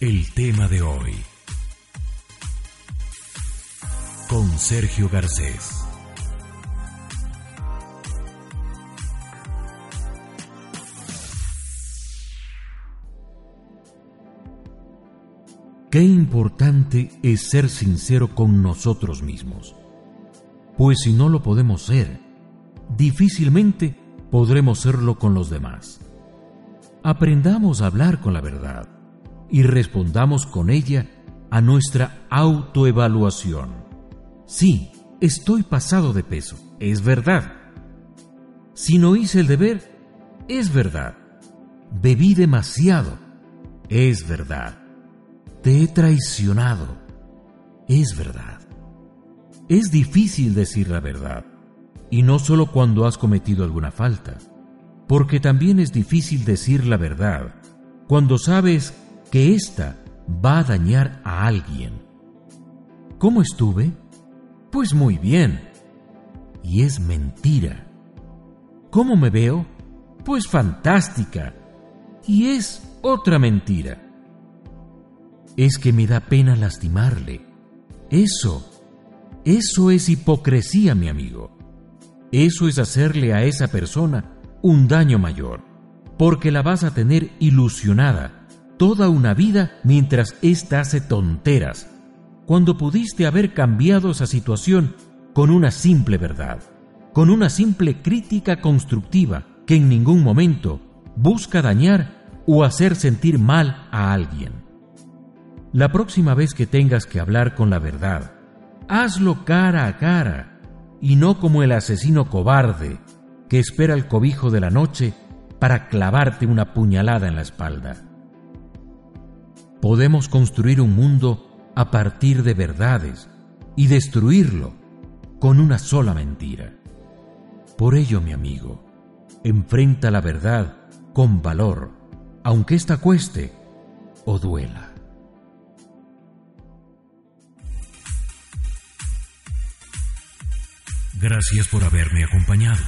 El tema de hoy. Con Sergio Garcés. Qué importante es ser sincero con nosotros mismos. Pues si no lo podemos ser, difícilmente podremos serlo con los demás. Aprendamos a hablar con la verdad y respondamos con ella a nuestra autoevaluación. Sí, estoy pasado de peso, es verdad. Si no hice el deber, es verdad. Bebí demasiado, es verdad. Te he traicionado, es verdad. Es difícil decir la verdad, y no solo cuando has cometido alguna falta, porque también es difícil decir la verdad cuando sabes que ésta va a dañar a alguien. ¿Cómo estuve? Pues muy bien. Y es mentira. ¿Cómo me veo? Pues fantástica. Y es otra mentira. Es que me da pena lastimarle. Eso, eso es hipocresía, mi amigo. Eso es hacerle a esa persona un daño mayor, porque la vas a tener ilusionada toda una vida mientras ésta hace tonteras, cuando pudiste haber cambiado esa situación con una simple verdad, con una simple crítica constructiva que en ningún momento busca dañar o hacer sentir mal a alguien. La próxima vez que tengas que hablar con la verdad, hazlo cara a cara y no como el asesino cobarde que espera el cobijo de la noche para clavarte una puñalada en la espalda. Podemos construir un mundo a partir de verdades y destruirlo con una sola mentira. Por ello, mi amigo, enfrenta la verdad con valor, aunque ésta cueste o duela. Gracias por haberme acompañado.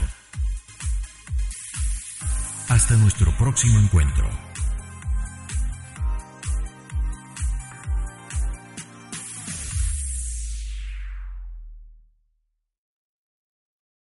Hasta nuestro próximo encuentro.